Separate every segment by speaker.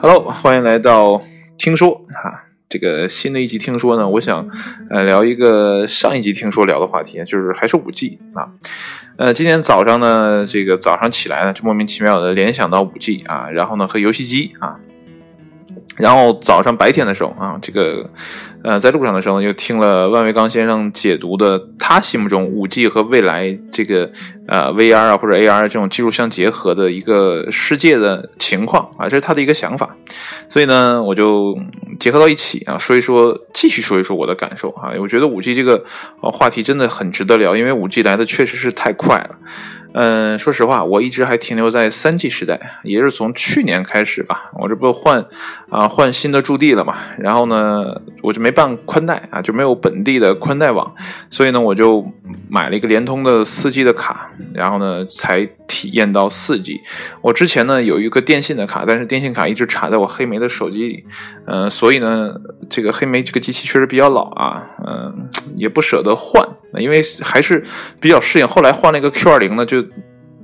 Speaker 1: Hello，欢迎来到听说啊。这个新的一集听说呢，我想呃聊一个上一集听说聊的话题，就是还是五 G 啊。呃，今天早上呢，这个早上起来呢，就莫名其妙的联想到五 G 啊，然后呢和游戏机啊。然后早上白天的时候啊，这个，呃，在路上的时候又听了万维钢先生解读的他心目中五 G 和未来这个呃 VR 啊或者 AR 这种技术相结合的一个世界的情况啊，这是他的一个想法。所以呢，我就结合到一起啊，说一说，继续说一说我的感受啊。我觉得五 G 这个话题真的很值得聊，因为五 G 来的确实是太快了。嗯，说实话，我一直还停留在三 G 时代，也是从去年开始吧。我这不换啊换新的驻地了嘛，然后呢，我就没办宽带啊，就没有本地的宽带网，所以呢，我就买了一个联通的四 G 的卡，然后呢，才体验到四 G。我之前呢有一个电信的卡，但是电信卡一直插在我黑莓的手机里，嗯，所以呢，这个黑莓这个机器确实比较老啊，嗯，也不舍得换，因为还是比较适应。后来换了一个 Q 二零呢，就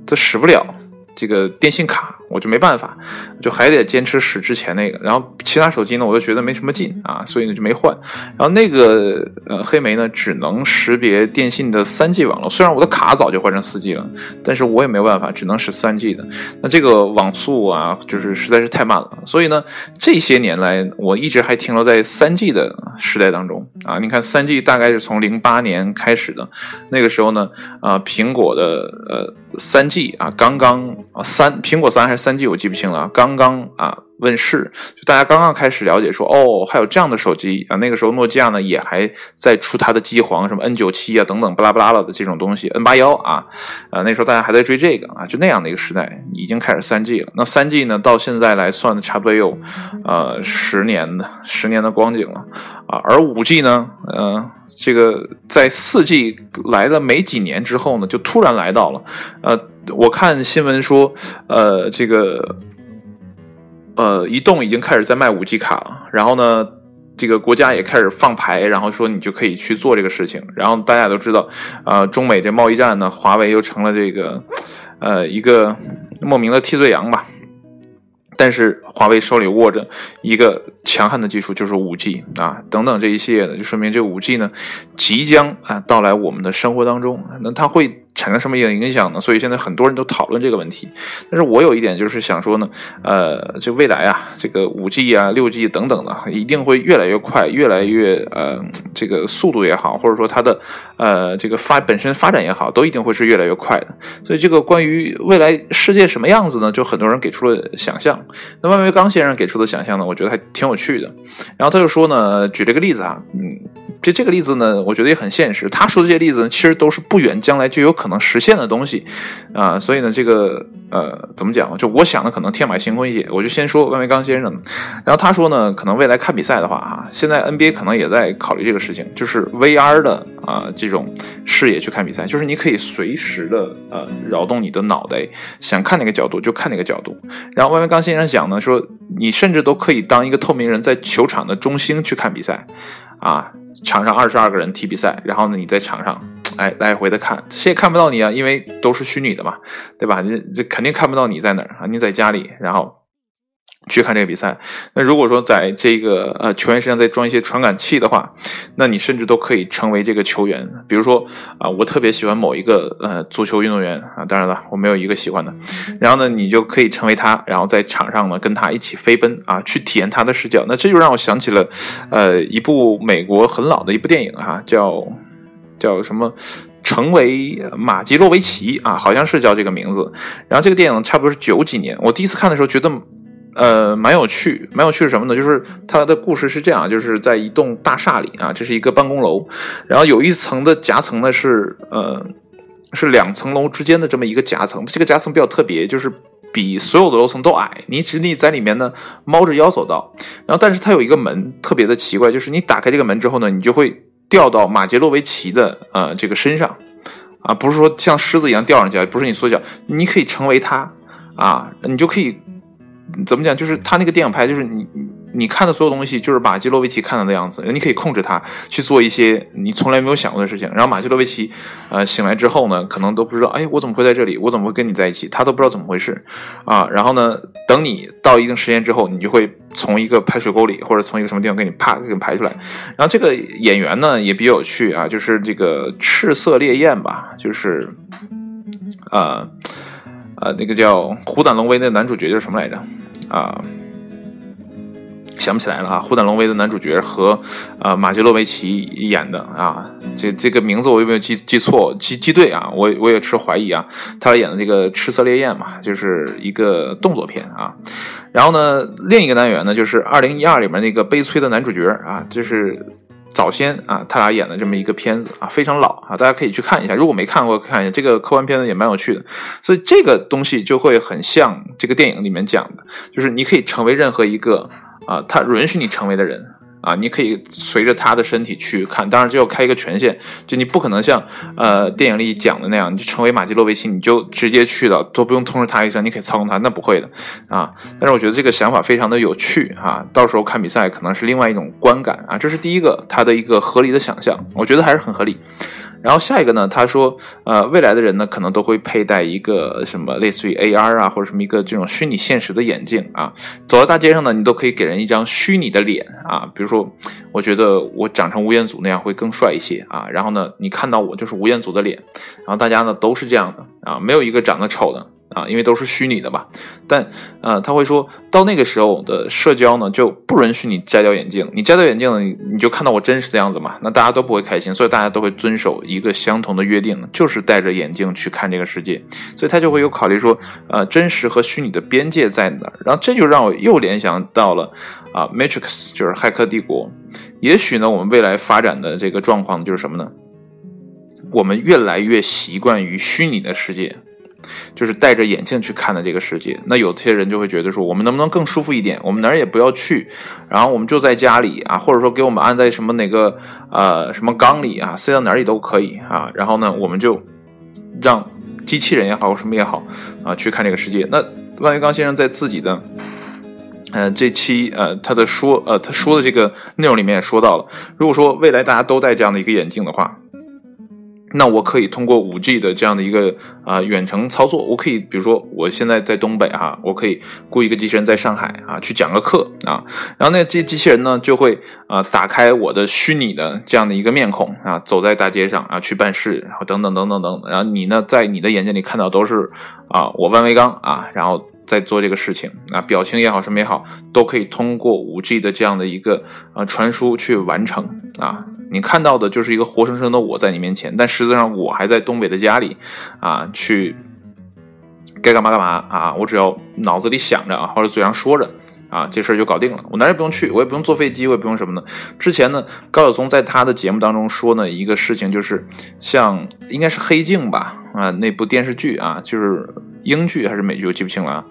Speaker 1: 它使不了这个电信卡。我就没办法，就还得坚持使之前那个，然后其他手机呢，我就觉得没什么劲啊，所以呢就没换。然后那个呃黑莓呢，只能识别电信的三 G 网络，虽然我的卡早就换成四 G 了，但是我也没有办法，只能使三 G 的。那这个网速啊，就是实在是太慢了。所以呢，这些年来我一直还停留在三 G 的时代当中啊。你看三 G 大概是从零八年开始的，那个时候呢，啊苹果的呃三 G 啊刚刚啊三苹果三还。三 G 我记不清了，刚刚啊。问世，就大家刚刚开始了解说，哦，还有这样的手机啊。那个时候，诺基亚呢也还在出它的机皇，什么 N 九七啊等等，巴拉巴拉了的这种东西，N 八幺啊，啊，那时候大家还在追这个啊，就那样的一个时代，已经开始三 G 了。那三 G 呢，到现在来算的，差不多有呃十年的十年的光景了啊。而五 G 呢，呃，这个在四 G 来了没几年之后呢，就突然来到了。呃，我看新闻说，呃，这个。呃，移动已经开始在卖五 G 卡了，然后呢，这个国家也开始放牌，然后说你就可以去做这个事情。然后大家都知道，呃，中美这贸易战呢，华为又成了这个，呃，一个莫名的替罪羊吧。但是华为手里握着一个强悍的技术，就是五 G 啊，等等这一系列的，就说明这五 G 呢即将啊到来我们的生活当中。那它会产生什么样影响呢？所以现在很多人都讨论这个问题。但是我有一点就是想说呢，呃，就未来啊，这个五 G 啊、六 G 等等的，一定会越来越快，越来越呃，这个速度也好，或者说它的呃这个发本身发展也好，都一定会是越来越快的。所以这个关于未来世界什么样子呢？就很多人给出了想象。那万维刚先生给出的想象呢，我觉得还挺有趣的。然后他就说呢，举这个例子啊，嗯，这这个例子呢，我觉得也很现实。他说的这些例子呢，其实都是不远将来就有可能实现的东西啊。所以呢，这个呃，怎么讲？就我想的可能天马行空一些。我就先说万维刚先生。然后他说呢，可能未来看比赛的话，哈，现在 NBA 可能也在考虑这个事情，就是 VR 的啊这种视野去看比赛，就是你可以随时的呃扰动你的脑袋，想看哪个角度就看哪个角度。然后万维刚先生讲呢，说你甚至都可以当一个透明人，在球场的中心去看比赛，啊，场上二十二个人踢比赛，然后呢，你在场上，哎，来回的看，谁也看不到你啊，因为都是虚拟的嘛，对吧？这这肯定看不到你在哪儿啊，你在家里，然后。去看这个比赛，那如果说在这个呃球员身上再装一些传感器的话，那你甚至都可以成为这个球员。比如说啊，我特别喜欢某一个呃足球运动员啊，当然了，我没有一个喜欢的。然后呢，你就可以成为他，然后在场上呢跟他一起飞奔啊，去体验他的视角。那这就让我想起了呃一部美国很老的一部电影哈，叫叫什么？成为马吉洛维奇啊，好像是叫这个名字。然后这个电影差不多是九几年，我第一次看的时候觉得。呃，蛮有趣，蛮有趣是什么呢？就是它的故事是这样，就是在一栋大厦里啊，这是一个办公楼，然后有一层的夹层呢是呃是两层楼之间的这么一个夹层，这个夹层比较特别，就是比所有的楼层都矮，你只你在里面呢猫着腰走道，然后但是它有一个门特别的奇怪，就是你打开这个门之后呢，你就会掉到马杰洛维奇的呃这个身上啊，不是说像狮子一样掉上去，不是你缩小，你可以成为他啊，你就可以。怎么讲？就是他那个电影拍，就是你你看的所有东西就是马基洛维奇看到的样子，你可以控制他去做一些你从来没有想过的事情。然后马基洛维奇，呃，醒来之后呢，可能都不知道，哎，我怎么会在这里？我怎么会跟你在一起？他都不知道怎么回事，啊，然后呢，等你到一定时间之后，你就会从一个排水沟里或者从一个什么地方给你啪给你排出来。然后这个演员呢也比较有趣啊，就是这个赤色烈焰吧，就是，呃。呃，那个叫《虎胆龙威》的男主角叫什么来着？啊，想不起来了啊！《虎胆龙威》的男主角和呃马吉洛维奇演的啊，这这个名字我有没有记记错记记对啊？我我也持怀疑啊。他演的这个《赤色烈焰》嘛，就是一个动作片啊。然后呢，另一个单元呢，就是二零一二里面那个悲催的男主角啊，就是。早先啊，他俩演的这么一个片子啊，非常老啊，大家可以去看一下。如果没看过，看一下这个科幻片子也蛮有趣的。所以这个东西就会很像这个电影里面讲的，就是你可以成为任何一个啊，他允许你成为的人。啊，你可以随着他的身体去看，当然就要开一个权限，就你不可能像呃电影里讲的那样，你就成为马基洛维奇，你就直接去了，都不用通知他一声，你可以操控他，那不会的啊。但是我觉得这个想法非常的有趣啊，到时候看比赛可能是另外一种观感啊，这是第一个他的一个合理的想象，我觉得还是很合理。然后下一个呢？他说，呃，未来的人呢，可能都会佩戴一个什么类似于 AR 啊，或者什么一个这种虚拟现实的眼镜啊，走在大街上呢，你都可以给人一张虚拟的脸啊。比如说，我觉得我长成吴彦祖那样会更帅一些啊。然后呢，你看到我就是吴彦祖的脸，然后大家呢都是这样的啊，没有一个长得丑的。啊，因为都是虚拟的嘛，但呃，他会说到那个时候的社交呢，就不允许你摘掉眼镜。你摘掉眼镜了，你你就看到我真实的样子嘛，那大家都不会开心，所以大家都会遵守一个相同的约定，就是戴着眼镜去看这个世界。所以他就会有考虑说，呃，真实和虚拟的边界在哪？然后这就让我又联想到了啊，Matrix 就是《骇客帝国》。也许呢，我们未来发展的这个状况就是什么呢？我们越来越习惯于虚拟的世界。就是戴着眼镜去看的这个世界，那有些人就会觉得说，我们能不能更舒服一点？我们哪儿也不要去，然后我们就在家里啊，或者说给我们安在什么哪个呃什么缸里啊，塞到哪里都可以啊。然后呢，我们就让机器人也好，什么也好啊，去看这个世界。那万维刚先生在自己的呃这期呃他的说呃他说的这个内容里面也说到了，如果说未来大家都戴这样的一个眼镜的话。那我可以通过五 G 的这样的一个啊远程操作，我可以比如说我现在在东北哈，我可以雇一个机器人在上海啊去讲个课啊，然后那这机器人呢就会啊打开我的虚拟的这样的一个面孔啊，走在大街上啊去办事，然后等等等等等，然后你呢在你的眼睛里看到都是啊我万维刚啊，然后在做这个事情啊表情也好什么也好，都可以通过五 G 的这样的一个啊传输去完成啊。你看到的就是一个活生生的我在你面前，但实际上我还在东北的家里，啊，去该干嘛干嘛啊！我只要脑子里想着啊，或者嘴上说着啊，这事儿就搞定了。我哪也不用去，我也不用坐飞机，我也不用什么呢？之前呢，高晓松在他的节目当中说呢，一个事情就是像应该是《黑镜》吧啊，那部电视剧啊，就是英剧还是美剧，我记不清了啊。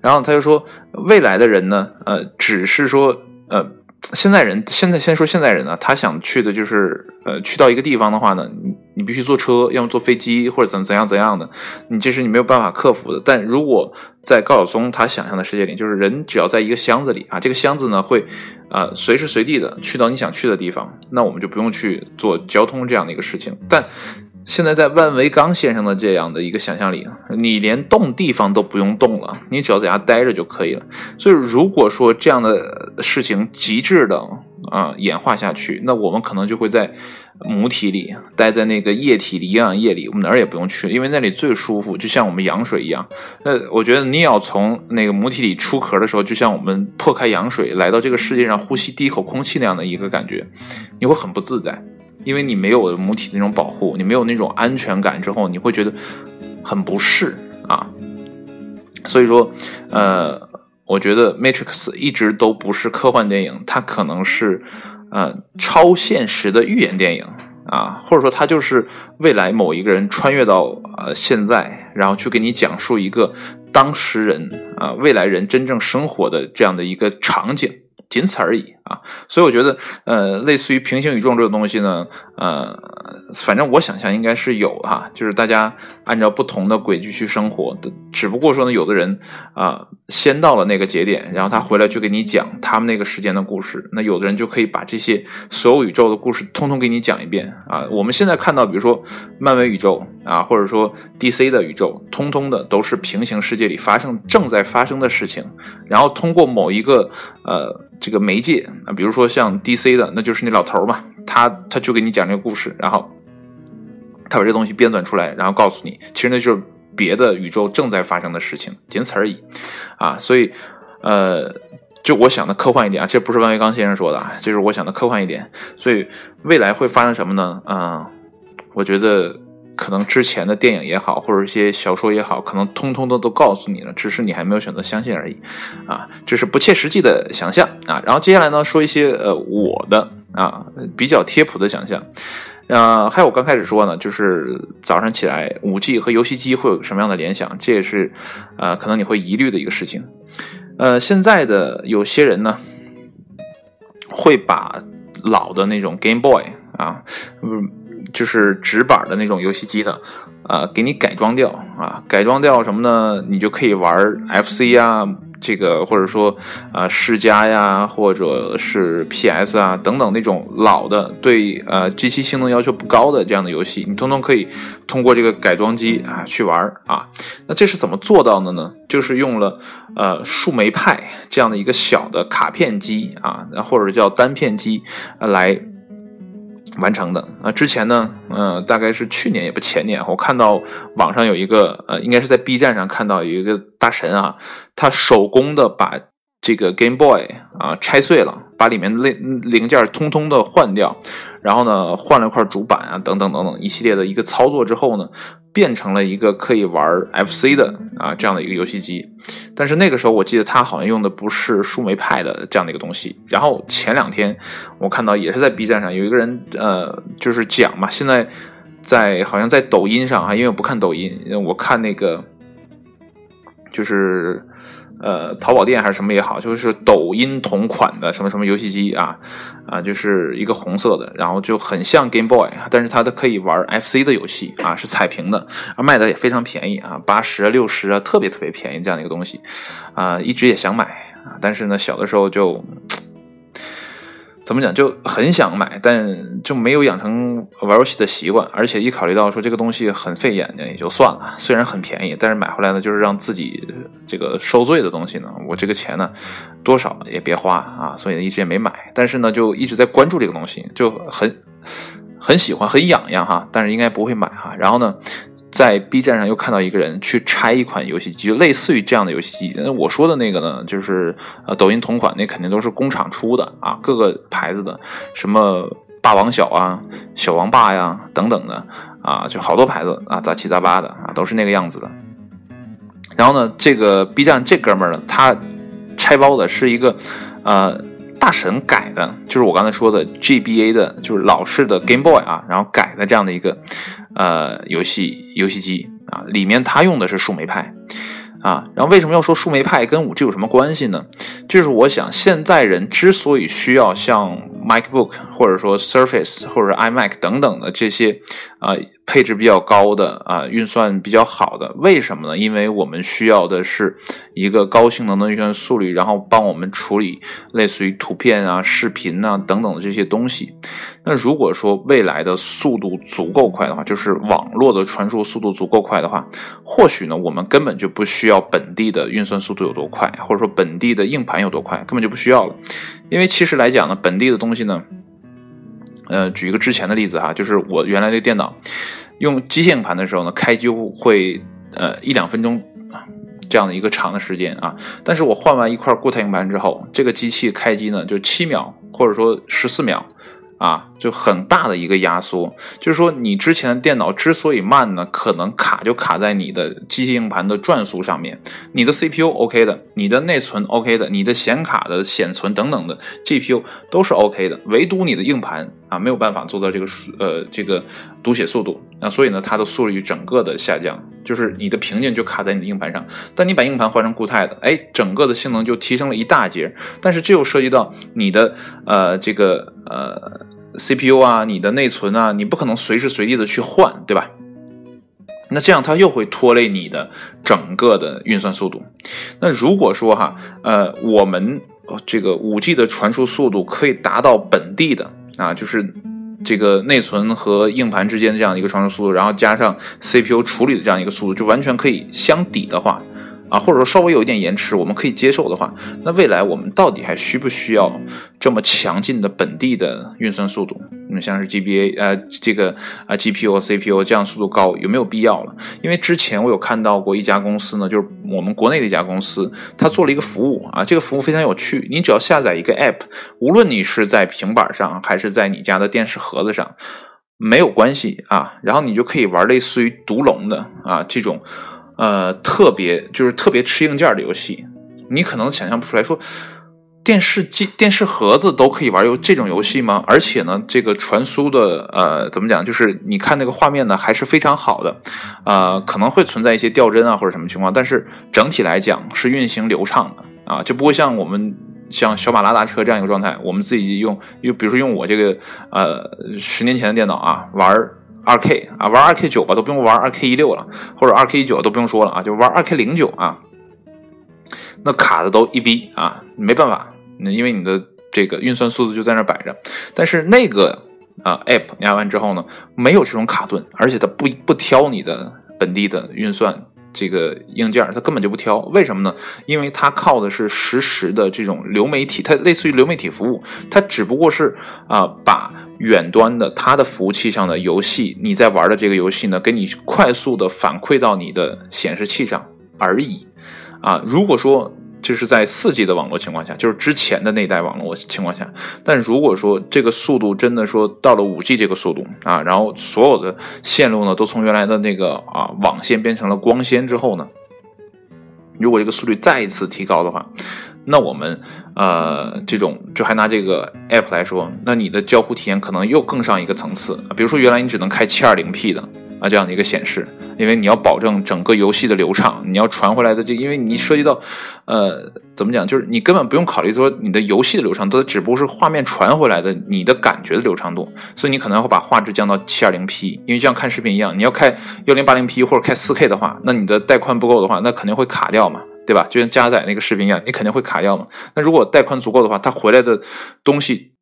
Speaker 1: 然后他就说，未来的人呢，呃，只是说呃。现在人，现在先说现在人呢，他想去的就是，呃，去到一个地方的话呢，你你必须坐车，要么坐飞机或者怎怎样怎样的，你这是你没有办法克服的。但如果在高晓松他想象的世界里，就是人只要在一个箱子里啊，这个箱子呢会，呃，随时随地的去到你想去的地方，那我们就不用去做交通这样的一个事情。但现在在万维刚先生的这样的一个想象里，你连动地方都不用动了，你只要在家待着就可以了。所以如果说这样的事情极致的啊演化下去，那我们可能就会在母体里待在那个液体里、营养液里，我们哪儿也不用去，因为那里最舒服，就像我们羊水一样。那我觉得你要从那个母体里出壳的时候，就像我们破开羊水来到这个世界上呼吸第一口空气那样的一个感觉，你会很不自在。因为你没有母体的那种保护，你没有那种安全感之后，你会觉得很不适啊。所以说，呃，我觉得《Matrix》一直都不是科幻电影，它可能是呃超现实的预言电影啊，或者说它就是未来某一个人穿越到呃现在，然后去给你讲述一个当时人啊未来人真正生活的这样的一个场景。仅此而已啊，所以我觉得，呃，类似于平行宇宙这种东西呢，呃，反正我想象应该是有哈，就是大家按照不同的轨迹去生活的，只不过说呢，有的人啊先到了那个节点，然后他回来就给你讲他们那个时间的故事，那有的人就可以把这些所有宇宙的故事通通给你讲一遍啊。我们现在看到，比如说漫威宇宙啊，或者说 DC 的宇宙，通通的都是平行世界里发生正在发生的事情，然后通过某一个呃这个媒介啊，比如说像 DC 的，那就是那老头嘛。他他就给你讲这个故事，然后他把这东西编纂出来，然后告诉你，其实那就是别的宇宙正在发生的事情，仅此而已，啊，所以，呃，就我想的科幻一点啊，这不是万维刚先生说的，就是我想的科幻一点，所以未来会发生什么呢？啊，我觉得可能之前的电影也好，或者一些小说也好，可能通通的都告诉你了，只是你还没有选择相信而已，啊，这是不切实际的想象啊。然后接下来呢，说一些呃我的。啊，比较贴谱的想象，呃，还有我刚开始说呢，就是早上起来五 G 和游戏机会有什么样的联想，这也是，呃，可能你会疑虑的一个事情。呃，现在的有些人呢，会把老的那种 Game Boy 啊，嗯，就是直板的那种游戏机的，啊，给你改装掉啊，改装掉什么呢？你就可以玩 FC 啊。这个或者说啊，世嘉呀，或者是 PS 啊等等那种老的对呃机器性能要求不高的这样的游戏，你通通可以通过这个改装机啊去玩啊。那这是怎么做到的呢？就是用了呃树莓派这样的一个小的卡片机啊，或者叫单片机来。完成的啊，之前呢，嗯，大概是去年也不前年，我看到网上有一个，呃，应该是在 B 站上看到有一个大神啊，他手工的把这个 Game Boy 啊拆碎了，把里面的零零件通通的换掉，然后呢换了块主板啊，等等等等一系列的一个操作之后呢。变成了一个可以玩 FC 的啊这样的一个游戏机，但是那个时候我记得他好像用的不是树莓派的这样的一个东西。然后前两天我看到也是在 B 站上有一个人呃就是讲嘛，现在在好像在抖音上啊，因为我不看抖音，我看那个就是。呃，淘宝店还是什么也好，就是抖音同款的什么什么游戏机啊，啊，就是一个红色的，然后就很像 Game Boy，但是它的可以玩 FC 的游戏啊，是彩屏的，卖的也非常便宜啊，八十啊六十啊，特别特别便宜这样的一个东西啊，一直也想买啊，但是呢，小的时候就。怎么讲就很想买，但就没有养成玩游戏的习惯，而且一考虑到说这个东西很费眼睛，也就算了。虽然很便宜，但是买回来呢，就是让自己这个受罪的东西呢，我这个钱呢，多少也别花啊，所以一直也没买。但是呢，就一直在关注这个东西，就很很喜欢，很痒痒哈，但是应该不会买哈。然后呢？在 B 站上又看到一个人去拆一款游戏机，就类似于这样的游戏机。那我说的那个呢，就是呃抖音同款，那肯定都是工厂出的啊，各个牌子的，什么霸王小啊、小王霸呀等等的啊，就好多牌子啊，杂七杂八的啊，都是那个样子的。然后呢，这个 B 站这哥们儿呢，他拆包的是一个呃大神改的，就是我刚才说的 GBA 的，就是老式的 Game Boy 啊，然后改的这样的一个。呃，游戏游戏机啊，里面它用的是树莓派，啊，然后为什么要说树莓派跟五 G 有什么关系呢？就是我想，现在人之所以需要像 MacBook 或者说 Surface 或者 iMac 等等的这些啊。配置比较高的啊，运算比较好的，为什么呢？因为我们需要的是一个高性能的运算速率，然后帮我们处理类似于图片啊、视频啊等等的这些东西。那如果说未来的速度足够快的话，就是网络的传输速度足够快的话，或许呢，我们根本就不需要本地的运算速度有多快，或者说本地的硬盘有多快，根本就不需要了。因为其实来讲呢，本地的东西呢。呃，举一个之前的例子哈，就是我原来的电脑用机械硬盘的时候呢，开机会呃一两分钟这样的一个长的时间啊，但是我换完一块固态硬盘之后，这个机器开机呢就七秒或者说十四秒。啊，就很大的一个压缩，就是说你之前的电脑之所以慢呢，可能卡就卡在你的机械硬盘的转速上面，你的 CPU OK 的，你的内存 OK 的，你的显卡的显存等等的 GPU 都是 OK 的，唯独你的硬盘啊没有办法做到这个呃这个读写速度。啊，所以呢它的速率整个的下降，就是你的瓶颈就卡在你的硬盘上，但你把硬盘换成固态的，哎，整个的性能就提升了一大截，但是这又涉及到你的呃这个呃。CPU 啊，你的内存啊，你不可能随时随地的去换，对吧？那这样它又会拖累你的整个的运算速度。那如果说哈，呃，我们这个五 G 的传输速度可以达到本地的啊，就是这个内存和硬盘之间的这样的一个传输速度，然后加上 CPU 处理的这样一个速度，就完全可以相抵的话。啊，或者说稍微有一点延迟，我们可以接受的话，那未来我们到底还需不需要这么强劲的本地的运算速度？那么像是 GBA 呃这个啊 GPU、CPU 这样速度高有没有必要了？因为之前我有看到过一家公司呢，就是我们国内的一家公司，它做了一个服务啊，这个服务非常有趣，你只要下载一个 App，无论你是在平板上还是在你家的电视盒子上，没有关系啊，然后你就可以玩类似于独龙的啊这种。呃，特别就是特别吃硬件的游戏，你可能想象不出来，说电视机、电视盒子都可以玩游这种游戏吗？而且呢，这个传输的呃，怎么讲？就是你看那个画面呢，还是非常好的，呃，可能会存在一些掉帧啊或者什么情况，但是整体来讲是运行流畅的啊，就不会像我们像小马拉大车这样一个状态，我们自己用，又比如说用我这个呃十年前的电脑啊玩。二 K 啊，玩二 K 九吧，都不用玩二 K 一六了，或者二 K 一九都不用说了啊，就玩二 K 零九啊，那卡的都一逼啊，没办法，那因为你的这个运算速度就在那摆着。但是那个啊 App 压完之后呢，没有这种卡顿，而且它不不挑你的本地的运算这个硬件，它根本就不挑。为什么呢？因为它靠的是实时的这种流媒体，它类似于流媒体服务，它只不过是啊把。远端的它的服务器上的游戏，你在玩的这个游戏呢，给你快速的反馈到你的显示器上而已，啊，如果说这是在四 G 的网络情况下，就是之前的那代网络情况下，但如果说这个速度真的说到了五 G 这个速度啊，然后所有的线路呢都从原来的那个啊网线变成了光纤之后呢，如果这个速率再一次提高的话。那我们，呃，这种就还拿这个 app 来说，那你的交互体验可能又更上一个层次。比如说，原来你只能开 720P 的啊这样的一个显示，因为你要保证整个游戏的流畅，你要传回来的这，因为你涉及到，呃，怎么讲，就是你根本不用考虑说你的游戏的流畅，都只不过是画面传回来的你的感觉的流畅度，所以你可能会把画质降到 720P，因为就像看视频一样，你要开 1080P 或者开 4K 的话，那你的带宽不够的话，那肯定会卡掉嘛。对吧？就像加载那个视频一样，你肯定会卡掉嘛。那如果带宽足够的话，它回来的东西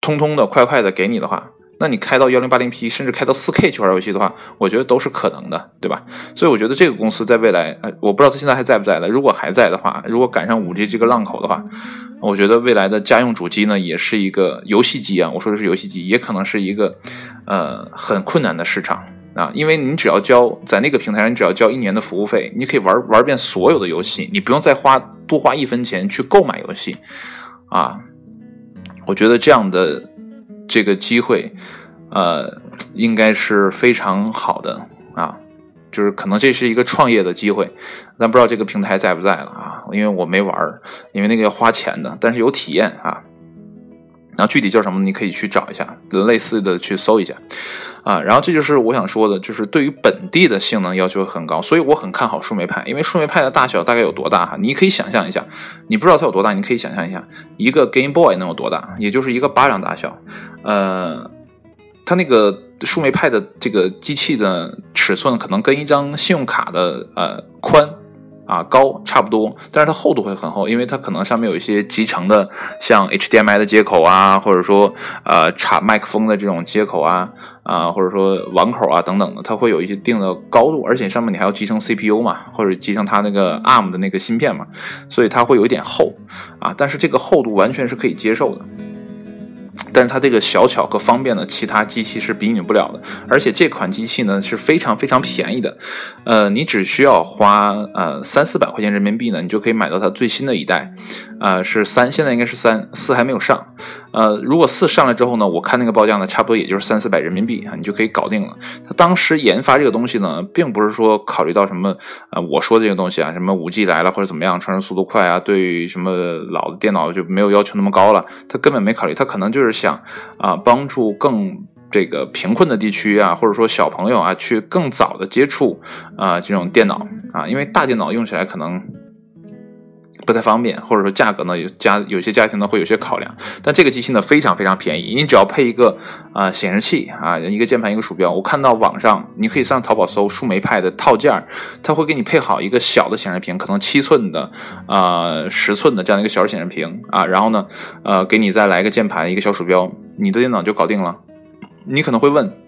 Speaker 1: 通通的、快快的给你的话，那你开到幺零八零 P，甚至开到四 K 去玩游戏的话，我觉得都是可能的，对吧？所以我觉得这个公司在未来，呃，我不知道它现在还在不在了。如果还在的话，如果赶上五 G 这个浪口的话，我觉得未来的家用主机呢，也是一个游戏机啊。我说的是游戏机，也可能是一个呃很困难的市场。啊，因为你只要交在那个平台上，你只要交一年的服务费，你可以玩玩遍所有的游戏，你不用再花多花一分钱去购买游戏，啊，我觉得这样的这个机会，呃，应该是非常好的啊，就是可能这是一个创业的机会，但不知道这个平台在不在了啊，因为我没玩，因为那个要花钱的，但是有体验啊。然后具体叫什么，你可以去找一下，类似的去搜一下，啊，然后这就是我想说的，就是对于本地的性能要求很高，所以我很看好树莓派，因为树莓派的大小大概有多大哈？你可以想象一下，你不知道它有多大，你可以想象一下，一个 Game Boy 能有多大，也就是一个巴掌大小，呃，它那个树莓派的这个机器的尺寸可能跟一张信用卡的呃宽。啊，高差不多，但是它厚度会很厚，因为它可能上面有一些集成的，像 HDMI 的接口啊，或者说呃插麦克风的这种接口啊，啊或者说网口啊等等的，它会有一些定的高度，而且上面你还要集成 CPU 嘛，或者集成它那个 ARM 的那个芯片嘛，所以它会有一点厚啊，但是这个厚度完全是可以接受的。但是它这个小巧和方便呢，其他机器是比拟不了的。而且这款机器呢是非常非常便宜的，呃，你只需要花呃三四百块钱人民币呢，你就可以买到它最新的一代，呃，是三，现在应该是三，四还没有上。呃，如果四上来之后呢，我看那个报价呢，差不多也就是三四百人民币啊，你就可以搞定了。他当时研发这个东西呢，并不是说考虑到什么呃我说的这个东西啊，什么五 G 来了或者怎么样，传输速度快啊，对什么老的电脑就没有要求那么高了，他根本没考虑，他可能就是想啊帮助更这个贫困的地区啊，或者说小朋友啊，去更早的接触啊这种电脑啊，因为大电脑用起来可能。不太方便，或者说价格呢有家有些家庭呢会有些考量，但这个机器呢非常非常便宜，你只要配一个啊显示器啊一个键盘一个鼠标，我看到网上你可以上淘宝搜树莓派的套件儿，它会给你配好一个小的显示屏，可能七寸的啊十寸的这样一个小显示屏啊，然后呢呃给你再来个键盘一个小鼠标，你的电脑就搞定了。你可能会问。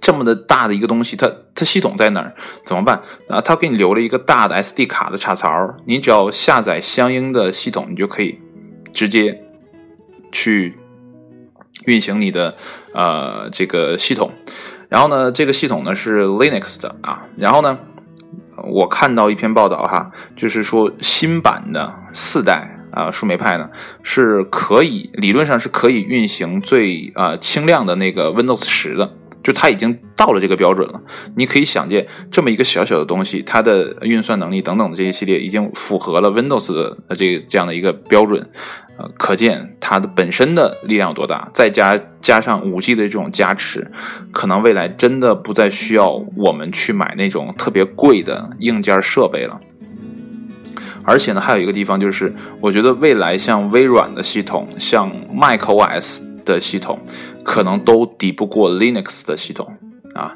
Speaker 1: 这么的大的一个东西，它它系统在哪儿？怎么办啊？它给你留了一个大的 SD 卡的插槽，你只要下载相应的系统，你就可以直接去运行你的呃这个系统。然后呢，这个系统呢是 Linux 的啊。然后呢，我看到一篇报道哈，就是说新版的四代啊树莓派呢是可以理论上是可以运行最啊轻量的那个 Windows 十的。就它已经到了这个标准了，你可以想见，这么一个小小的东西，它的运算能力等等的这些系列已经符合了 Windows 的这这样的一个标准，呃，可见它的本身的力量有多大，再加加上五 G 的这种加持，可能未来真的不再需要我们去买那种特别贵的硬件设备了。而且呢，还有一个地方就是，我觉得未来像微软的系统，像 macOS。的系统可能都抵不过 Linux 的系统啊，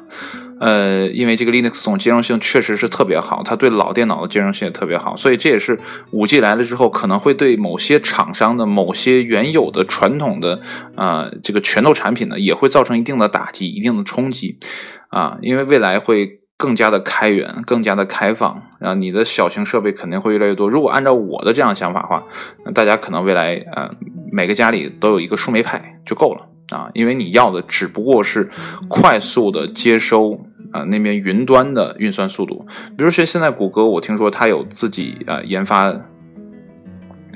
Speaker 1: 呃，因为这个 Linux 这种兼容性确实是特别好，它对老电脑的兼容性也特别好，所以这也是五 G 来了之后可能会对某些厂商的某些原有的传统的啊这个拳头产品呢也会造成一定的打击、一定的冲击啊，因为未来会更加的开源、更加的开放，然后你的小型设备肯定会越来越多。如果按照我的这样想法的话，那大家可能未来呃。每个家里都有一个树莓派就够了啊，因为你要的只不过是快速的接收啊那边云端的运算速度。比如说现在谷歌，我听说它有自己啊研发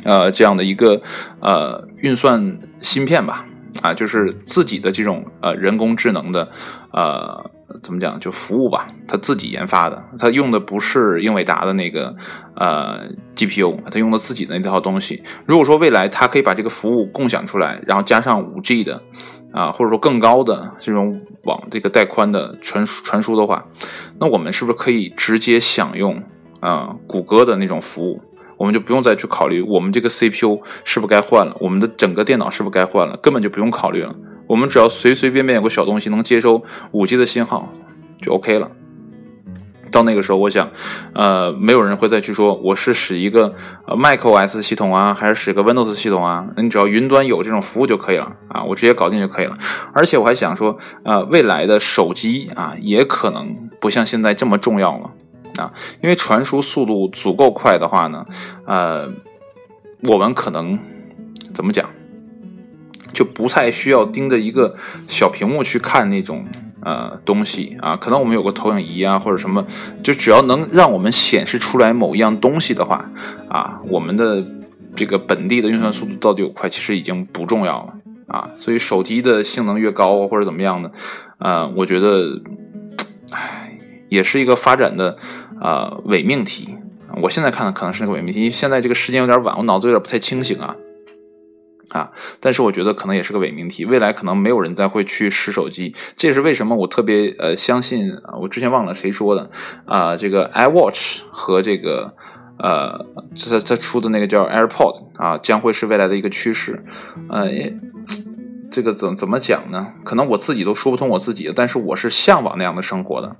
Speaker 1: 呃这样的一个呃运算芯片吧。啊，就是自己的这种呃人工智能的，呃，怎么讲就服务吧，他自己研发的，他用的不是英伟达的那个呃 GPU，他用的自己的那套东西。如果说未来他可以把这个服务共享出来，然后加上五 G 的啊，或者说更高的这种网这个带宽的传输传输的话，那我们是不是可以直接享用啊谷歌的那种服务？我们就不用再去考虑我们这个 CPU 是不是该换了，我们的整个电脑是不是该换了，根本就不用考虑了。我们只要随随便便有个小东西能接收 5G 的信号，就 OK 了。到那个时候，我想，呃，没有人会再去说我是使一个呃 macOS 系统啊，还是使个 Windows 系统啊？你只要云端有这种服务就可以了啊，我直接搞定就可以了。而且我还想说，呃，未来的手机啊，也可能不像现在这么重要了。啊，因为传输速度足够快的话呢，呃，我们可能怎么讲，就不太需要盯着一个小屏幕去看那种呃东西啊。可能我们有个投影仪啊，或者什么，就只要能让我们显示出来某一样东西的话，啊，我们的这个本地的运算速度到底有快，其实已经不重要了啊。所以手机的性能越高或者怎么样呢，呃，我觉得，唉，也是一个发展的。呃，伪命题，我现在看的可能是个伪命题，因为现在这个时间有点晚，我脑子有点不太清醒啊啊！但是我觉得可能也是个伪命题，未来可能没有人再会去使手机，这也是为什么我特别呃相信啊，我之前忘了谁说的啊，这个 iWatch 和这个呃，他他出的那个叫 AirPod 啊，将会是未来的一个趋势，呃，这个怎怎么讲呢？可能我自己都说不通我自己，但是我是向往那样的生活的。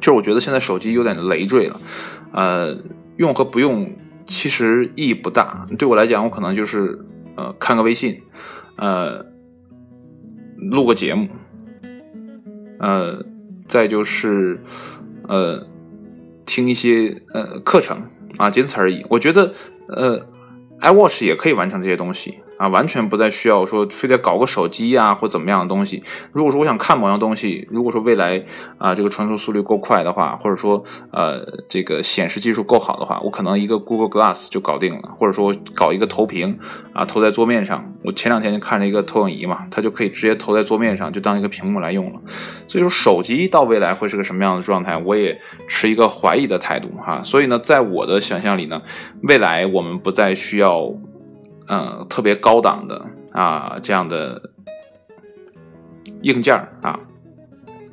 Speaker 1: 就是我觉得现在手机有点累赘了，呃，用和不用其实意义不大。对我来讲，我可能就是呃看个微信，呃录个节目，呃再就是呃听一些呃课程啊，仅此而已。我觉得呃，iWatch 也可以完成这些东西。啊，完全不再需要说非得搞个手机呀或怎么样的东西。如果说我想看某样东西，如果说未来啊这个传输速率够快的话，或者说呃这个显示技术够好的话，我可能一个 Google Glass 就搞定了，或者说搞一个投屏啊投在桌面上。我前两天就看了一个投影仪嘛，它就可以直接投在桌面上，就当一个屏幕来用了。所以说手机到未来会是个什么样的状态，我也持一个怀疑的态度哈。所以呢，在我的想象里呢，未来我们不再需要。嗯，特别高档的啊，这样的硬件啊，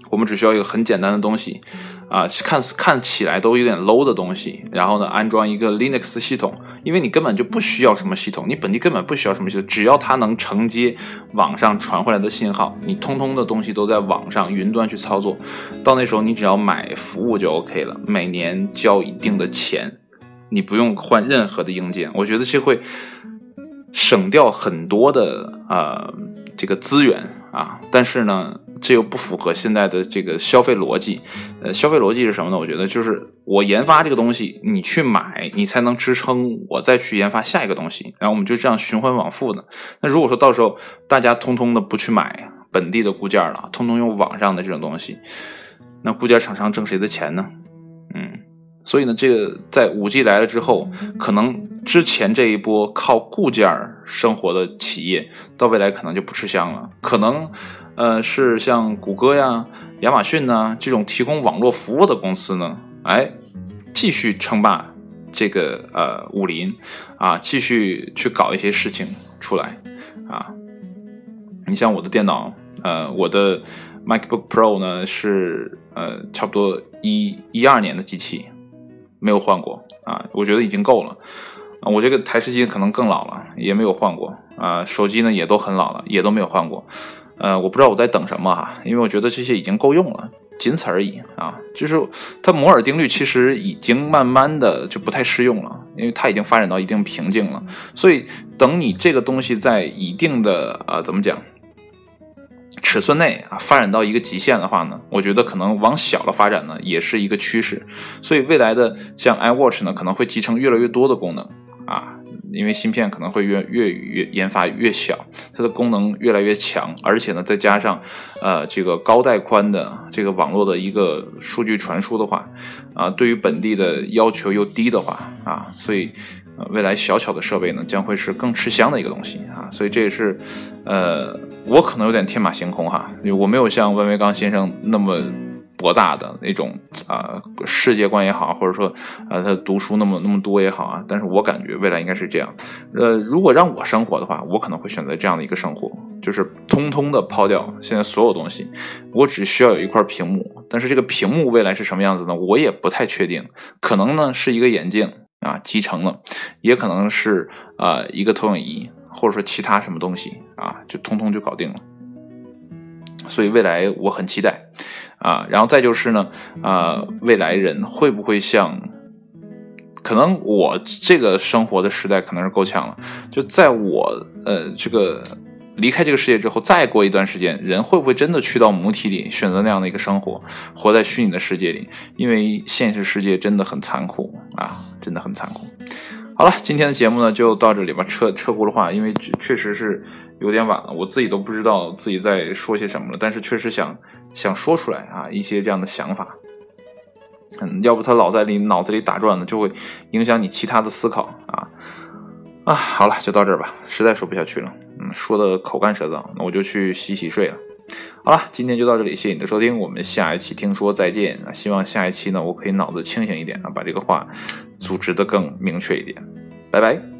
Speaker 1: 我们只需要一个很简单的东西啊，看看起来都有点 low 的东西，然后呢，安装一个 Linux 系统，因为你根本就不需要什么系统，你本地根本不需要什么系统，只要它能承接网上传回来的信号，你通通的东西都在网上云端去操作，到那时候你只要买服务就 OK 了，每年交一定的钱，你不用换任何的硬件，我觉得这会省掉很多的呃这个资源啊，但是呢。这又不符合现在的这个消费逻辑，呃，消费逻辑是什么呢？我觉得就是我研发这个东西，你去买，你才能支撑我再去研发下一个东西，然后我们就这样循环往复的。那如果说到时候大家通通的不去买本地的固件了，通通用网上的这种东西，那固件厂商挣谁的钱呢？嗯，所以呢，这个在五 G 来了之后，可能之前这一波靠固件生活的企业，到未来可能就不吃香了，可能。呃，是像谷歌呀、亚马逊呐这种提供网络服务的公司呢，哎，继续称霸这个呃武林啊，继续去搞一些事情出来啊。你像我的电脑，呃，我的 MacBook Pro 呢是呃差不多一一二年的机器，没有换过啊，我觉得已经够了。啊我这个台式机可能更老了，也没有换过啊。手机呢也都很老了，也都没有换过。呃，我不知道我在等什么哈，因为我觉得这些已经够用了，仅此而已啊。就是它摩尔定律其实已经慢慢的就不太适用了，因为它已经发展到一定瓶颈了。所以等你这个东西在一定的呃怎么讲尺寸内啊发展到一个极限的话呢，我觉得可能往小了发展呢也是一个趋势。所以未来的像 iWatch 呢可能会集成越来越多的功能啊。因为芯片可能会越越越研发越小，它的功能越来越强，而且呢，再加上，呃，这个高带宽的这个网络的一个数据传输的话，啊，对于本地的要求又低的话，啊，所以，呃未来小巧的设备呢，将会是更吃香的一个东西啊，所以这也是，呃，我可能有点天马行空哈，我没有像温维刚先生那么。博大的那种啊世界观也好，或者说啊他读书那么那么多也好啊，但是我感觉未来应该是这样。呃，如果让我生活的话，我可能会选择这样的一个生活，就是通通的抛掉现在所有东西，我只需要有一块屏幕。但是这个屏幕未来是什么样子呢？我也不太确定，可能呢是一个眼镜啊集成了，也可能是啊一个投影仪，或者说其他什么东西啊，就通通就搞定了。所以未来我很期待。啊，然后再就是呢，啊，未来人会不会像，可能我这个生活的时代可能是够呛了，就在我呃这个离开这个世界之后，再过一段时间，人会不会真的去到母体里选择那样的一个生活，活在虚拟的世界里？因为现实世界真的很残酷啊，真的很残酷。好了，今天的节目呢就到这里吧，撤撤轱辘话，因为确实是有点晚了，我自己都不知道自己在说些什么了，但是确实想想说出来啊，一些这样的想法，嗯，要不他老在你脑子里打转呢，就会影响你其他的思考啊啊，好了，就到这儿吧，实在说不下去了，嗯，说的口干舌燥，那我就去洗洗睡了。好了，今天就到这里，谢谢你的收听，我们下一期听说再见啊！希望下一期呢，我可以脑子清醒一点啊，把这个话组织的更明确一点，拜拜。